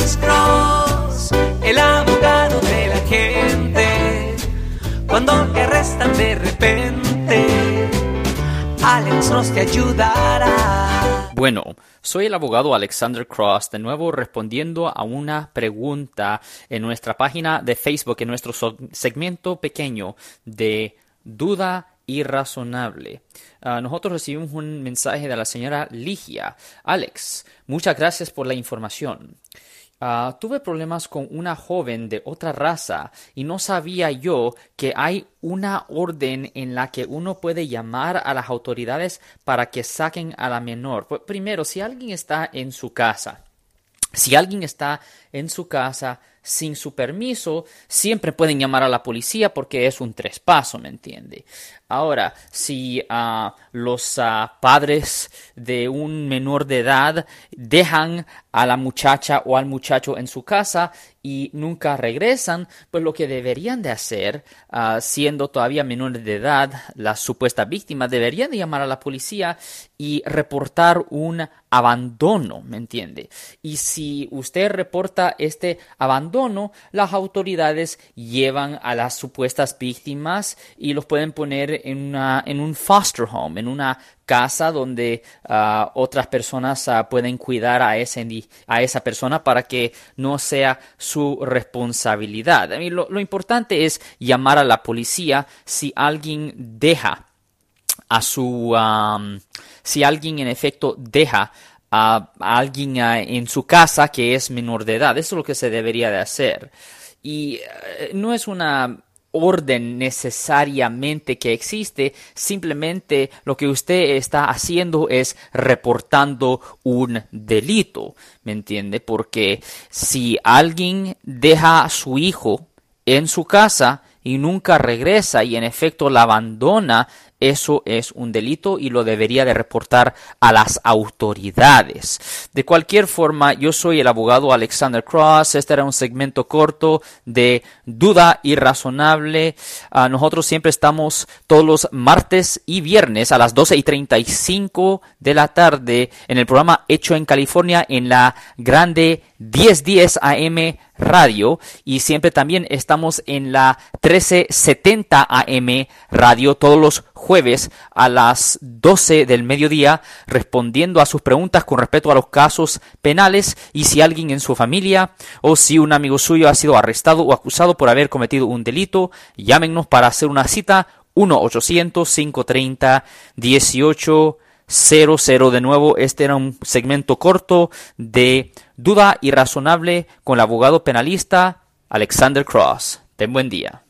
Cross, el abogado de la gente. Cuando te arrestan de repente, Alex Cross te ayudará. Bueno, soy el abogado Alexander Cross, de nuevo respondiendo a una pregunta en nuestra página de Facebook, en nuestro segmento pequeño de duda irrazonable. Ah, nosotros recibimos un mensaje de la señora Ligia. Alex, muchas gracias por la información. Ah, tuve problemas con una joven de otra raza y no sabía yo que hay una orden en la que uno puede llamar a las autoridades para que saquen a la menor. Pues, primero, si alguien está en su casa, si alguien está en su casa sin su permiso, siempre pueden llamar a la policía porque es un trespaso, ¿me entiende? Ahora, si uh, los uh, padres de un menor de edad dejan a la muchacha o al muchacho en su casa y nunca regresan, pues lo que deberían de hacer, uh, siendo todavía menores de edad, la supuesta víctima, deberían de llamar a la policía y reportar un abandono, ¿me entiende? Y si usted reporta este abandono, las autoridades llevan a las supuestas víctimas y los pueden poner en, una, en un foster home, en una casa donde ah, otras personas ah, pueden cuidar a, ese, a esa persona para que no sea su responsabilidad. lo, importante es llamar a la policía si alguien deja a su si alguien en efecto deja a, alguien en su casa que es menor de edad. Eso es lo que se debería de hacer. Y eh, no es una orden necesariamente que existe, simplemente lo que usted está haciendo es reportando un delito, ¿me entiende? Porque si alguien deja a su hijo en su casa y nunca regresa y en efecto la abandona, eso es un delito y lo debería de reportar a las autoridades. De cualquier forma, yo soy el abogado Alexander Cross. Este era un segmento corto de duda irrazonable. Uh, nosotros siempre estamos todos los martes y viernes a las 12 y 35 de la tarde en el programa Hecho en California en la grande 1010 AM radio y siempre también estamos en la 1370 AM radio todos los jueves a las 12 del mediodía respondiendo a sus preguntas con respecto a los casos penales y si alguien en su familia o si un amigo suyo ha sido arrestado o acusado por haber cometido un delito, llámenos para hacer una cita 1-800-530-1800. De nuevo, este era un segmento corto de duda irrazonable con el abogado penalista Alexander Cross. Ten buen día.